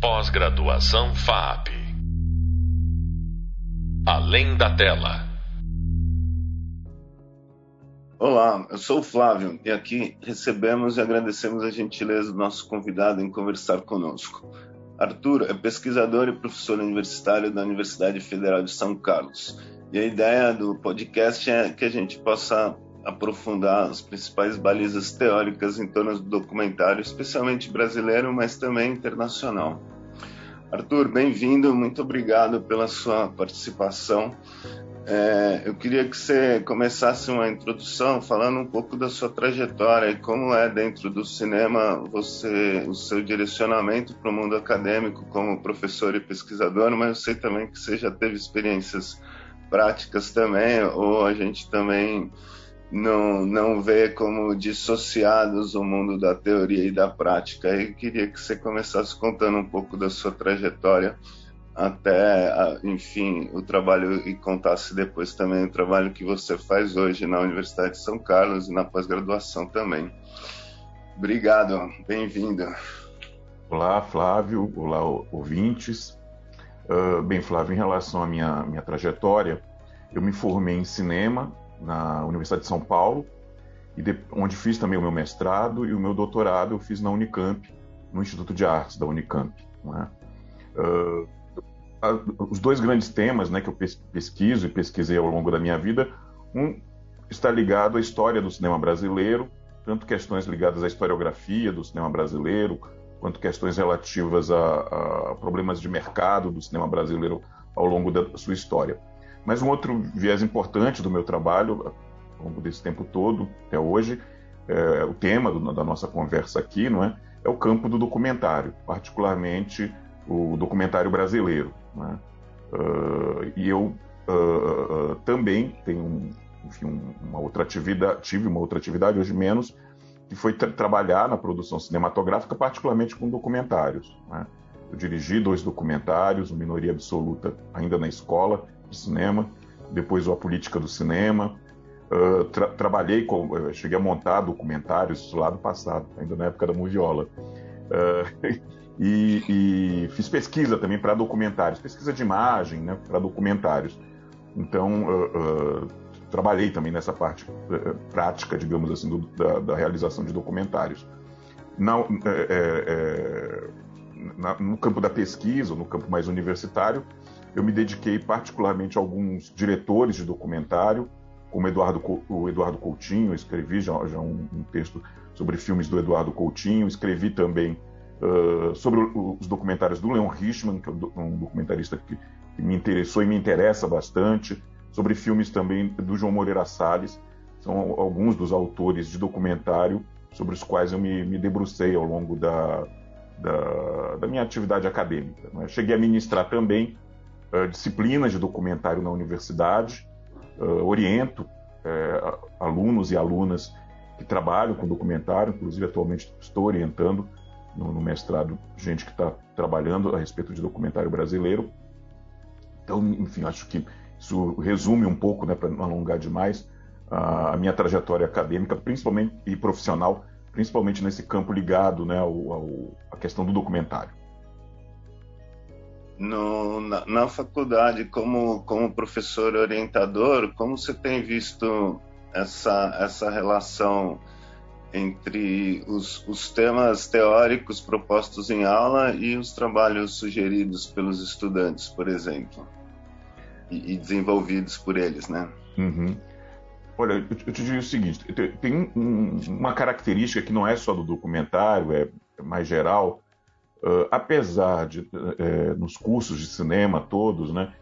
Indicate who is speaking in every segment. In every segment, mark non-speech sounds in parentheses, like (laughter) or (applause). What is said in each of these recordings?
Speaker 1: Pós-graduação FAP. Além da tela.
Speaker 2: Olá, eu sou o Flávio e aqui recebemos e agradecemos a gentileza do nosso convidado em conversar conosco. Arthur é pesquisador e professor universitário da Universidade Federal de São Carlos. E a ideia do podcast é que a gente possa aprofundar as principais balizas teóricas em torno do documentário, especialmente brasileiro, mas também internacional. Arthur, bem-vindo, muito obrigado pela sua participação. É, eu queria que você começasse uma introdução falando um pouco da sua trajetória e como é dentro do cinema você o seu direcionamento para o mundo acadêmico como professor e pesquisador, mas eu sei também que você já teve experiências práticas também, ou a gente também não, não vê como dissociados o mundo da teoria e da prática. E queria que você começasse contando um pouco da sua trajetória até, enfim, o trabalho e contasse depois também o trabalho que você faz hoje na Universidade de São Carlos e na pós-graduação também. Obrigado, bem-vindo.
Speaker 3: Olá, Flávio. Olá, ouvintes. Uh, bem, Flávio, em relação à minha, minha trajetória, eu me formei em cinema na Universidade de São Paulo, e de, onde fiz também o meu mestrado e o meu doutorado eu fiz na Unicamp, no Instituto de Artes da Unicamp. Uh, os dois grandes temas né, que eu pesquiso e pesquisei ao longo da minha vida, um está ligado à história do cinema brasileiro, tanto questões ligadas à historiografia do cinema brasileiro, quanto questões relativas a, a problemas de mercado do cinema brasileiro ao longo da sua história. Mas um outro viés importante do meu trabalho, ao longo desse tempo todo, até hoje, é, o tema do, da nossa conversa aqui, não é? É o campo do documentário, particularmente o documentário brasileiro. Né? Uh, e eu uh, uh, também tenho enfim, uma outra atividade, tive uma outra atividade, hoje menos, que foi tra trabalhar na produção cinematográfica, particularmente com documentários. Né? Eu dirigi dois documentários, o Minoria Absoluta, ainda na escola de cinema, depois o A Política do Cinema. Uh, tra trabalhei, com, cheguei a montar documentários lá do passado, ainda na época da Moviola. Uh, (laughs) e, e, fiz pesquisa também para documentários, pesquisa de imagem né, para documentários. Então, uh, trabalhei também nessa parte prática, digamos assim, do, da, da, realização de documentários. É, é, na, no campo da pesquisa, no campo mais universitário, eu me dediquei particularmente a alguns diretores de documentário, como Eduardo, o Eduardo Coutinho, escrevi já, já um, um, texto sobre filmes do Eduardo Coutinho, escrevi também uh, sobre os documentários do Leon Richman, que é um documentarista que, que, me interessou e me interessa bastante, sobre filmes também do João Moreira Salles, são alguns dos autores de documentário sobre os quais eu me, me debrucei ao longo da, da, da minha atividade acadêmica. Né? Cheguei a ministrar também uh, disciplinas de documentário na universidade, uh, oriento uh, alunos e alunas que trabalham com documentário, inclusive atualmente estou orientando no, no mestrado gente que está trabalhando a respeito de documentário brasileiro. Então, enfim, acho que isso resume um pouco, né, para não alongar demais, a minha trajetória acadêmica, principalmente e profissional, principalmente nesse campo ligado, né, ao, ao, à questão do documentário
Speaker 2: no, na, na, faculdade, como, como professor orientador, como você tem visto essa, essa relação entre os, os temas teóricos propostos em aula e os trabalhos sugeridos pelos estudantes, por exemplo, e, e desenvolvidos por eles, né?
Speaker 3: Uhum. Olha, eu, te digo o seguinte: tem um, uma característica que não é só do documentário, é mais geral, Uh, apesar de, uh, nos cursos de cinema todos, né,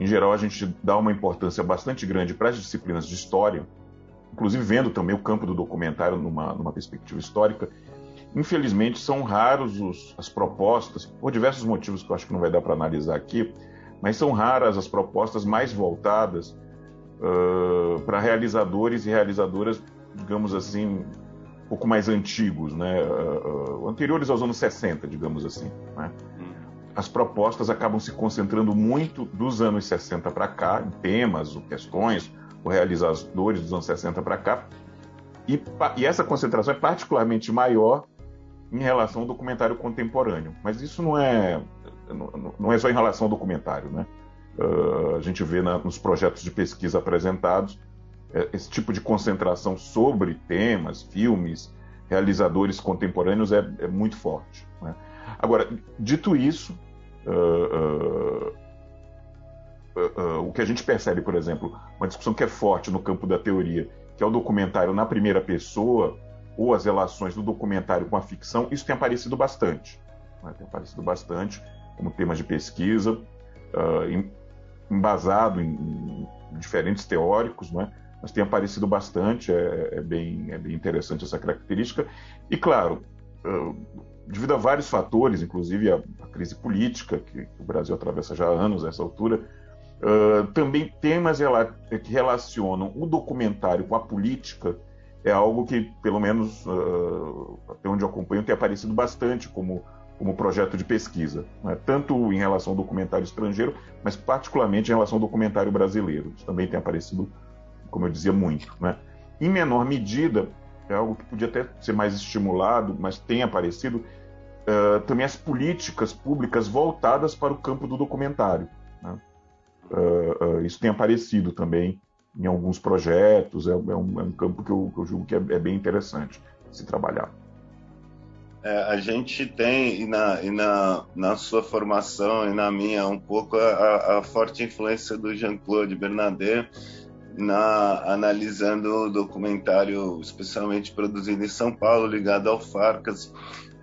Speaker 3: em geral a gente dá uma importância bastante grande para as disciplinas de história, inclusive vendo também o campo do documentário numa, numa perspectiva histórica. Infelizmente são raros os, as propostas, por diversos motivos que eu acho que não vai dar para analisar aqui, mas são raras as propostas mais voltadas uh, para realizadores e realizadoras, digamos assim, pouco mais antigos, né? Uh, anteriores aos anos 60, digamos assim. Né? Hum. As propostas acabam se concentrando muito dos anos 60 para cá, em temas, ou questões, ou realizadores dos anos 60 para cá. E, e, essa concentração é particularmente maior em relação ao documentário contemporâneo. Mas isso não é, não é só em relação ao documentário. Né? Uh, a gente vê na, nos projetos de pesquisa apresentados é, esse tipo de concentração sobre temas, filmes, realizadores contemporâneos é, é muito forte. Né? Agora, dito isso, uh, uh, o que a gente percebe, por exemplo, uma discussão que é forte no campo da teoria, que é o documentário na primeira pessoa, ou as relações do documentário com a ficção, isso tem aparecido bastante. Né? Tem aparecido bastante como tema de pesquisa, uh, embasado em, diferentes teóricos, né? mas tem aparecido bastante, é, é, bem, é bem interessante essa característica. E, claro, devido a vários fatores, inclusive a, a crise política que o Brasil atravessa já há anos a essa altura, uh, também temas que relacionam o documentário com a política é algo que, pelo menos uh, até onde eu acompanho, tem aparecido bastante como, como projeto de pesquisa, né? tanto em relação ao documentário estrangeiro, mas particularmente em relação ao documentário brasileiro. Isso também tem aparecido, como eu dizia, muito. Né? Em menor medida, é algo que podia até ser mais estimulado, mas tem aparecido, uh, também as políticas públicas voltadas para o campo do documentário. Né? Uh, uh, isso tem aparecido também em alguns projetos, é, é, um, é um, campo que eu, que eu julgo que é, é, bem interessante se trabalhar.
Speaker 2: É, a gente tem, e, na, e na, na sua formação e na minha, um pouco a, a forte influência do Jean-Claude Bernardet na, analisando o documentário, especialmente produzido em São Paulo, ligado ao Farcas,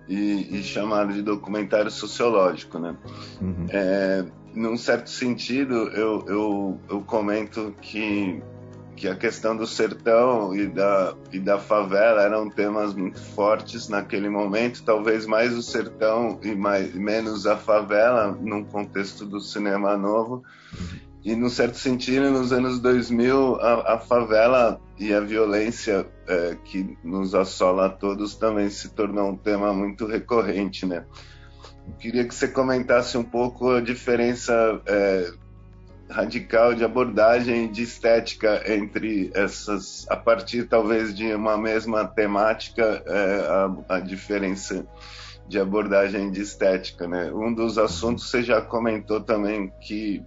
Speaker 2: e, e chamado de documentário sociológico, né? Uhum. É, num certo sentido, eu, eu, eu comento que, que a questão do sertão e da, e da favela eram temas muito fortes naquele momento, talvez mais o sertão e mais, menos a favela, num contexto do cinema novo. E, num certo sentido, nos anos 2000, a, a favela e a violência é, que nos assola a todos também se tornou um tema muito recorrente, né? queria que você comentasse um pouco a diferença é, radical de abordagem de estética entre essas, a partir talvez de uma mesma temática, é, a, a, diferença de abordagem de estética, né? Um dos assuntos você já comentou também que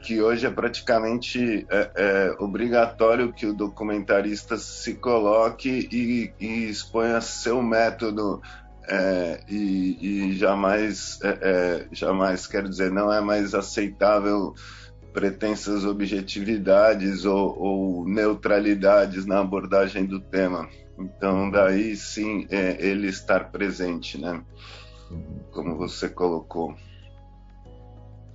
Speaker 2: que hoje é praticamente é, é, obrigatório que o documentarista se coloque e, e exponha seu método é, e, e, jamais, é, é, jamais quero dizer, não é mais aceitável pretensas objetividades ou, ou neutralidades na abordagem do tema. Então, daí sim é, ele estar presente, né? Como você colocou.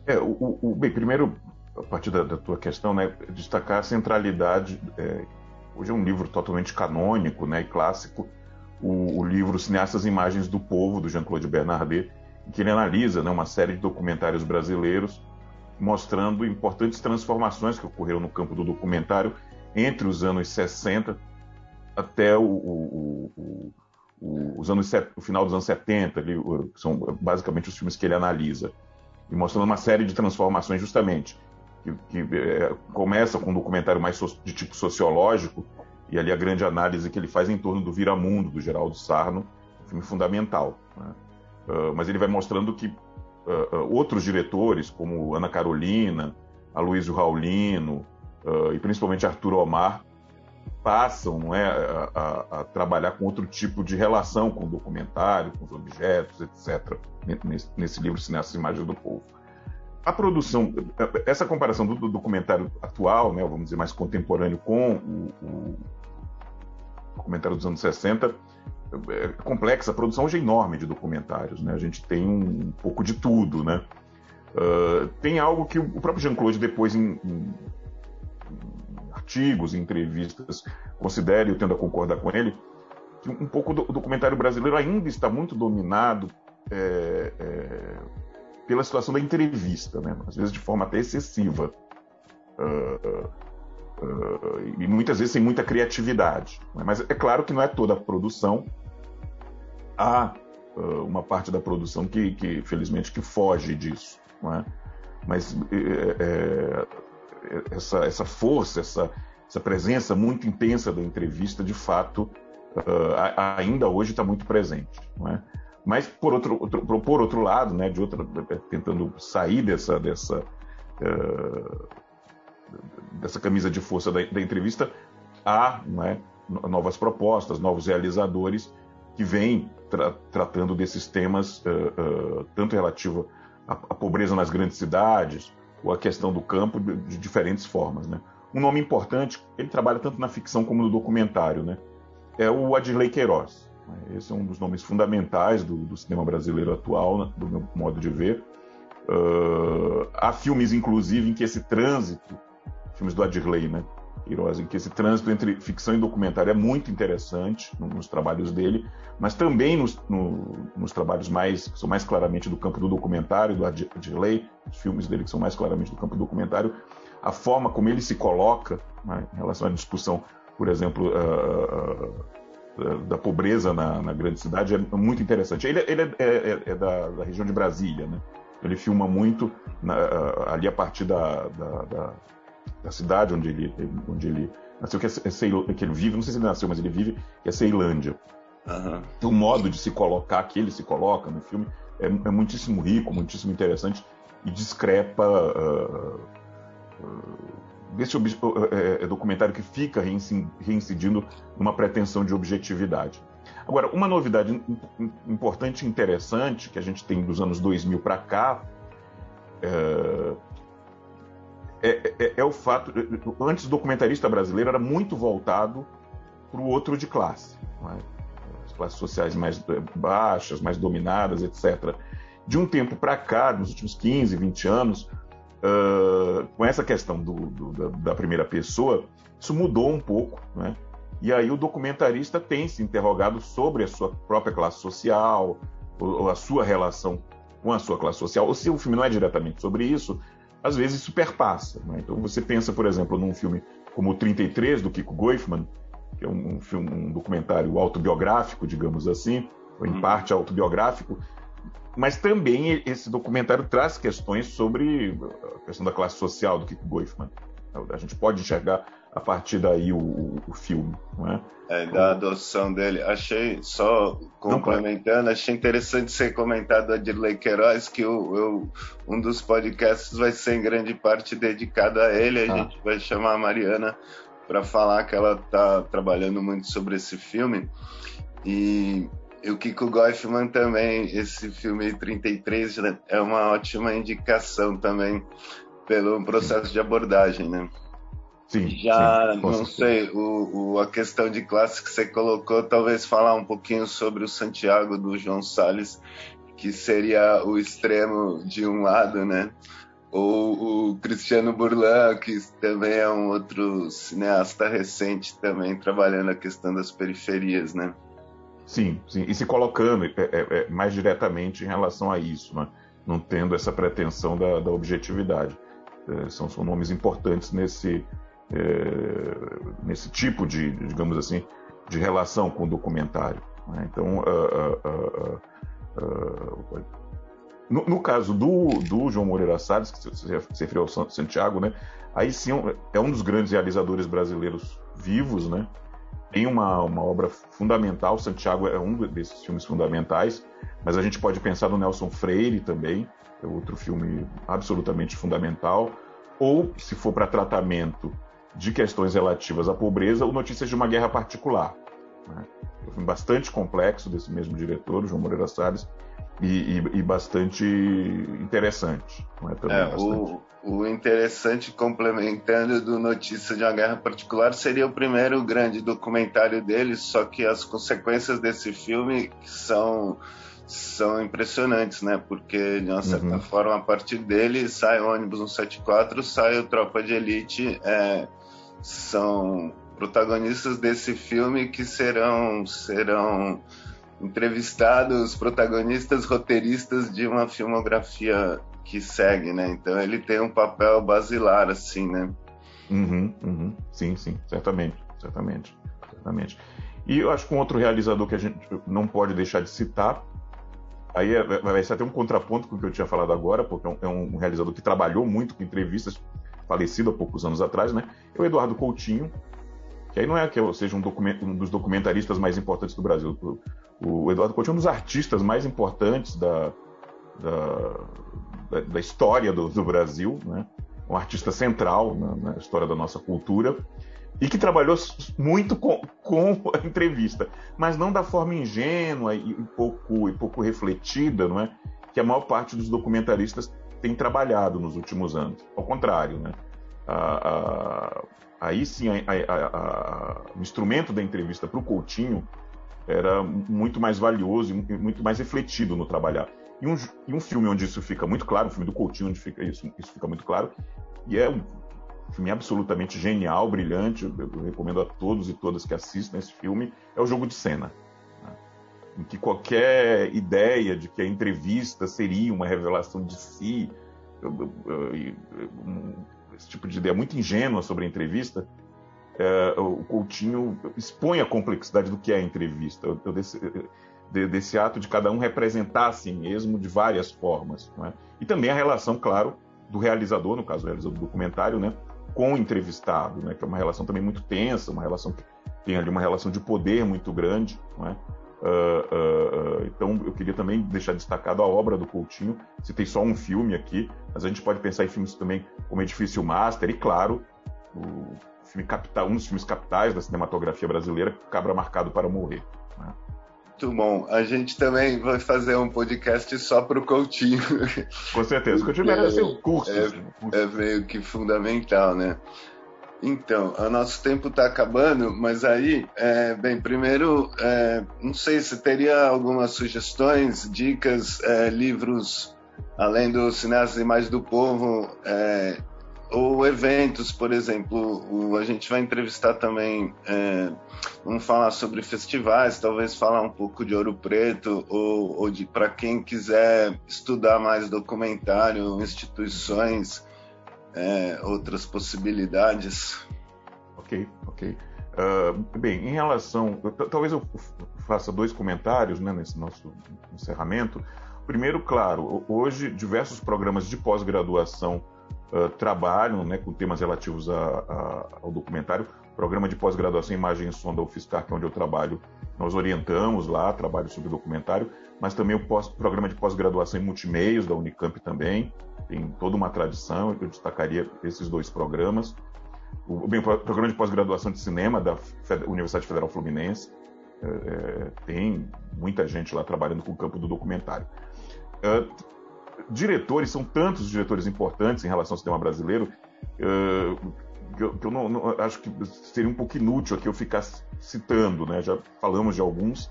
Speaker 3: É, o, o bem, primeiro, a partir da, da, tua questão, né, destacar a centralidade. É, hoje é um livro totalmente canônico, né, e clássico o, o livro Cineastas Imagens do Povo, do Jean-Claude Bernardet, que ele analisa né, uma série de documentários brasileiros mostrando importantes transformações que ocorreram no campo do documentário entre os anos 60 até o, o, o, os anos, o final dos anos 70, ali, são basicamente os filmes que ele analisa, e mostrando uma série de transformações justamente, que, que é, começa com um documentário mais so, de tipo sociológico, e ali a grande análise que ele faz em torno do Viramundo, do Geraldo Sarno, um filme fundamental. Né? Uh, mas ele vai mostrando que outros diretores, como Ana Carolina, Aloysio Raulino e principalmente Arthur Omar, passam não é, a, a, trabalhar com outro tipo de relação com o documentário, com os objetos, etc., nesse, nesse livro Cineastas Imagens do Povo. A produção, essa comparação do, do documentário atual, né, vamos dizer, mais contemporâneo com o, o documentário dos anos 60 é complexa, a produção hoje é enorme de documentários, né? A gente tem um, pouco de tudo, né? Uh, tem algo que o próprio Jean-Claude depois em, em, artigos, em entrevistas, considera, eu tendo a concordar com ele, que um pouco do documentário brasileiro ainda está muito dominado é, é, pela situação da entrevista, né? às vezes de forma até excessiva. Uh, uh, e muitas vezes sem muita criatividade. Né? Mas é claro que não é toda a produção. Há uh, uma parte da produção que, que, felizmente, que foge disso. É? Mas é, é, essa, essa força, essa, essa presença muito intensa da entrevista, de fato, uh, ainda hoje está muito presente. É? Mas, por outro, outro, por outro lado, né, de outra, tentando sair dessa, dessa, uh, dessa camisa de força da, da entrevista, há né, novas propostas, novos realizadores que vêm tra tratando desses temas, uh, uh, tanto relativo à, à, pobreza nas grandes cidades, ou à questão do campo, de, de, diferentes formas. Né? Um nome importante, ele trabalha tanto na ficção como no documentário, né? é o Adley Queiroz. Esse é um dos nomes fundamentais do, do cinema brasileiro atual, né, do meu modo de ver. Uh, há filmes, inclusive, em que esse trânsito, filmes do Adirley, né? Em que esse trânsito entre ficção e documentário é muito interessante nos trabalhos dele, mas também nos, no, nos trabalhos mais que são mais claramente do campo do documentário, do Adirley, os filmes dele que são mais claramente do campo do documentário, a forma como ele se coloca né, em relação à discussão, por exemplo, uh, da pobreza na, na, grande cidade é muito interessante. Ele, ele é, é, é da, da, região de Brasília, né? Ele filma muito na, ali a partir da, da, da, da, cidade onde ele, onde ele nasceu, que, é, é que ele vive, não sei se ele nasceu, mas ele vive, que é Ceilândia. Uhum. O modo de se colocar, que ele se coloca no filme, é, é muitíssimo rico, muitíssimo interessante e discrepa uh, uh, desse é, é, documentário que fica reincidindo numa pretensão de objetividade. Agora, uma novidade importante e interessante que a gente tem dos anos 2000 para cá é, é, é, é, o fato. Antes, o documentarista brasileiro era muito voltado para o outro de classe. As classes sociais mais baixas, mais dominadas, etc. De um tempo para cá, nos últimos 15, 20 anos, uh, com essa questão do, do, da, da, primeira pessoa, isso mudou um pouco, né? E aí o documentarista tem se interrogado sobre a sua própria classe social, ou, ou a sua relação com a sua classe social, ou se o filme não é diretamente sobre isso, às vezes isso perpassa. Né? Então você pensa, por exemplo, num filme como o 33, do Kiko Goifman, que é um, um, filme, um documentário autobiográfico, digamos assim, ou em uhum. parte autobiográfico, mas também esse documentário traz questões sobre a questão da classe social do Kiko Goifman. A gente pode enxergar a partir daí o, o filme, não é?
Speaker 2: é? da adoção dele. Achei, só complementando, não, achei interessante ser comentado a Dirley Queiroz, que o, eu, um dos podcasts vai ser em grande parte dedicado a ele. A ah. gente vai chamar a Mariana para falar que ela está trabalhando muito sobre esse filme. E e o Kiko Goifman também, esse filme 33 né, é uma ótima indicação também pelo processo de abordagem, né?
Speaker 3: Sim.
Speaker 2: Já,
Speaker 3: sim,
Speaker 2: não sei, o, o, a questão de classe que você colocou, talvez falar um pouquinho sobre o Santiago do João Salles, que seria o extremo de um lado, né? Ou o Cristiano Burlan, que também é um outro cineasta recente também trabalhando a questão das periferias, né?
Speaker 3: Sim, sim. E se colocando é, é, é, mais diretamente em relação a isso, né? não tendo essa pretensão da, da objetividade. É, são, são, nomes importantes nesse, é, nesse tipo de, digamos assim, de relação com o documentário. Né? Então, uh, uh, uh, no, no, caso do, do João Moreira Salles, que se referiu ao Santiago, né? aí sim é um dos grandes realizadores brasileiros vivos, né? tem uma, uma obra fundamental, Santiago é um desses filmes fundamentais, mas a gente pode pensar no Nelson Freire também, é outro filme absolutamente fundamental, ou, se for para tratamento de questões relativas à pobreza, o Notícias de uma Guerra Particular. Né? É um filme bastante complexo desse mesmo diretor, João Moreira Salles, e, e, e bastante interessante.
Speaker 2: Não é? Também é, bastante... O, o interessante, complementando do Notícia de uma Guerra Particular, seria o primeiro grande documentário dele, só que as consequências desse filme são são impressionantes, né? Porque, de uma certa uhum. forma, a partir dele sai o ônibus 174, sai o Tropa de Elite, é, são protagonistas desse filme que serão serão entrevistados protagonistas roteiristas de uma filmografia que segue, né? Então ele tem um papel basilar, assim, né?
Speaker 3: Uhum, uhum. Sim, sim, certamente, certamente, certamente. E eu acho que um outro realizador que a gente não pode deixar de citar, aí é, vai ser até um contraponto com o que eu tinha falado agora, porque é um, é realizador que trabalhou muito com entrevistas, falecido há poucos anos atrás, né? É o Eduardo Coutinho, que aí não é que eu seja um, um dos documentaristas mais importantes do Brasil. O, o Eduardo Coutinho é um dos artistas mais importantes da, da, da história do, do, Brasil, né? um artista central na, na, história da nossa cultura e que trabalhou muito com, com, (laughs) a entrevista, mas não da forma ingênua e, e, pouco, e pouco refletida, não é? Que a maior parte dos documentaristas tem trabalhado nos últimos anos. Ao contrário, né? aí sim, a, o instrumento da entrevista para o Coutinho era muito mais valioso e muito mais refletido no trabalhar. E um, e um filme onde isso fica muito claro, o filme do Coutinho, onde fica isso, isso fica muito claro, e é um filme absolutamente genial, brilhante, eu, eu recomendo a todos e todas que assistam esse filme, é o Jogo de Cena. Em que qualquer ideia de que a entrevista seria uma revelação de si, esse tipo de ideia muito ingênua sobre a entrevista, é, o Coutinho expõe a complexidade do que é a entrevista. Eu, eu, de, desse ato de cada um representar a si mesmo de várias formas. É? E também a relação, claro, do realizador, no caso o realizador do documentário, né, com o entrevistado, né, que é uma relação também muito tensa, uma relação que tem ali uma relação de poder muito grande. É? Uh, uh, uh, então eu queria também deixar destacado a obra do Coutinho. Citei só um filme aqui, mas a gente pode pensar em filmes também como Edifício Master e, claro, o filme capital, um dos filmes capitais da cinematografia brasileira, Cabra Marcado para Morrer. Né?
Speaker 2: Muito bom. A gente também vai fazer um podcast só para o Coutinho.
Speaker 3: Com certeza. Coutinho merece um curso.
Speaker 2: É, é meio que fundamental, né? Então, o nosso tempo está acabando, mas aí, é, bem, primeiro, é, não sei se teria algumas sugestões, dicas, é, livros, além do e Mais do Povo, é, ou eventos, por exemplo, o, a gente vai entrevistar também, é, vamos falar sobre festivais, talvez falar um pouco de Ouro Preto, ou, ou de para quem quiser estudar mais documentário, instituições, é, outras possibilidades.
Speaker 3: Ok, ok. Uh, bem, em relação, talvez eu faça dois comentários né, nesse nosso encerramento. Primeiro, claro, hoje diversos programas de pós-graduação uh, trabalham né, com temas relativos a, a, ao documentário. Programa de pós-graduação em Imagem e Som da UFSCar, que é onde eu trabalho, nós orientamos lá, trabalho sobre documentário, mas também o pós, programa de pós-graduação em multimeios da Unicamp também, tem toda uma tradição, eu destacaria esses dois programas. O, bem, o programa de pós-graduação de cinema da Universidade Federal Fluminense, é, é, tem muita gente lá trabalhando com o campo do documentário. É, diretores, são tantos diretores importantes em relação ao cinema brasileiro, uh, que eu, que eu não, não, acho que seria um pouco inútil aqui eu ficar citando, né? Já falamos de alguns,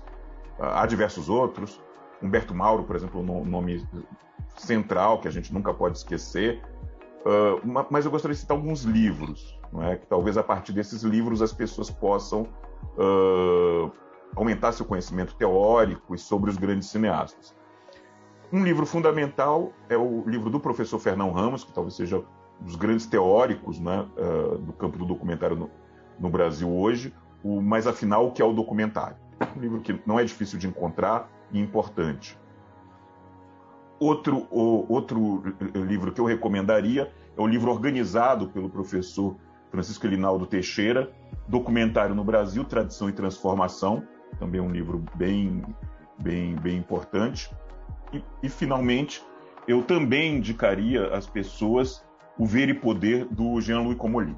Speaker 3: uh, há diversos outros. Humberto Mauro, por exemplo, um nome central que a gente nunca pode esquecer. Uh, mas eu gostaria de citar alguns livros, não é? que talvez a partir desses livros as pessoas possam uh, aumentar seu conhecimento teórico e sobre os grandes cineastas. Um livro fundamental é o livro do professor Fernão Ramos, que talvez seja dos grandes teóricos né, uh, do campo do documentário no, no, Brasil hoje, o Mas Afinal, o que é o documentário? Um livro que não é difícil de encontrar e importante. Outro, o, outro livro que eu recomendaria é o livro organizado pelo professor Francisco Elinaldo Teixeira, Documentário no Brasil, Tradição e Transformação, também um livro bem, bem, bem importante. E, e, finalmente, eu também indicaria às pessoas o Ver e Poder do Jean-Louis Comolli,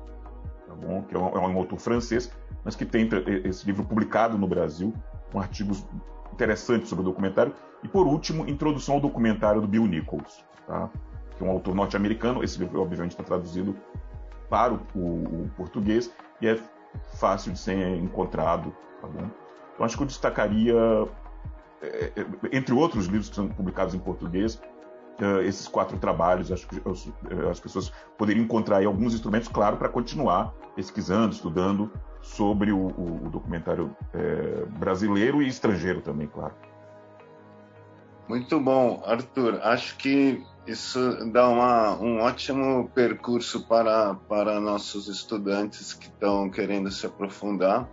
Speaker 3: tá bom? que é um, é um, autor francês, mas que tem esse livro publicado no Brasil, com artigos interessantes sobre o documentário. E, por último, Introdução ao Documentário do Bill Nichols, tá? que é um autor norte-americano. Esse livro, obviamente, está traduzido para o, o, o, português e é fácil de ser encontrado. Tá bom? Então, acho que eu destacaria é, é, entre outros livros que são publicados em português, é, esses quatro trabalhos, acho que as pessoas poderiam encontrar alguns instrumentos, claro, para continuar pesquisando, estudando sobre o, o, o documentário é, brasileiro e estrangeiro também, claro.
Speaker 2: Muito bom, Arthur. Acho que isso dá uma, um ótimo percurso para, para nossos estudantes que estão querendo se aprofundar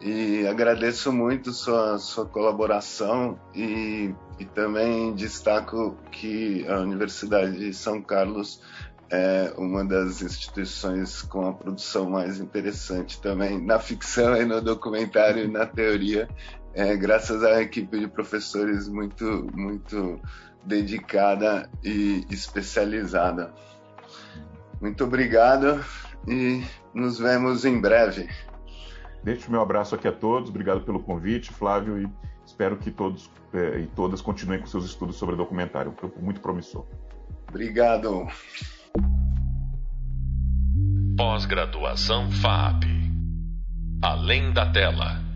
Speaker 2: e agradeço muito sua, sua colaboração e, e também destaco que a Universidade de São Carlos é uma das instituições com a produção mais interessante também na ficção e no documentário e na teoria, é, graças à equipe de professores muito, muito dedicada e especializada. Muito obrigado e nos vemos em breve.
Speaker 3: Deixo meu abraço aqui a todos, obrigado pelo convite, Flávio, e espero que todos é, e todas continuem com seus estudos sobre documentário, um campo muito promissor.
Speaker 2: Obrigado.
Speaker 1: Pós-graduação FAP. Além da tela.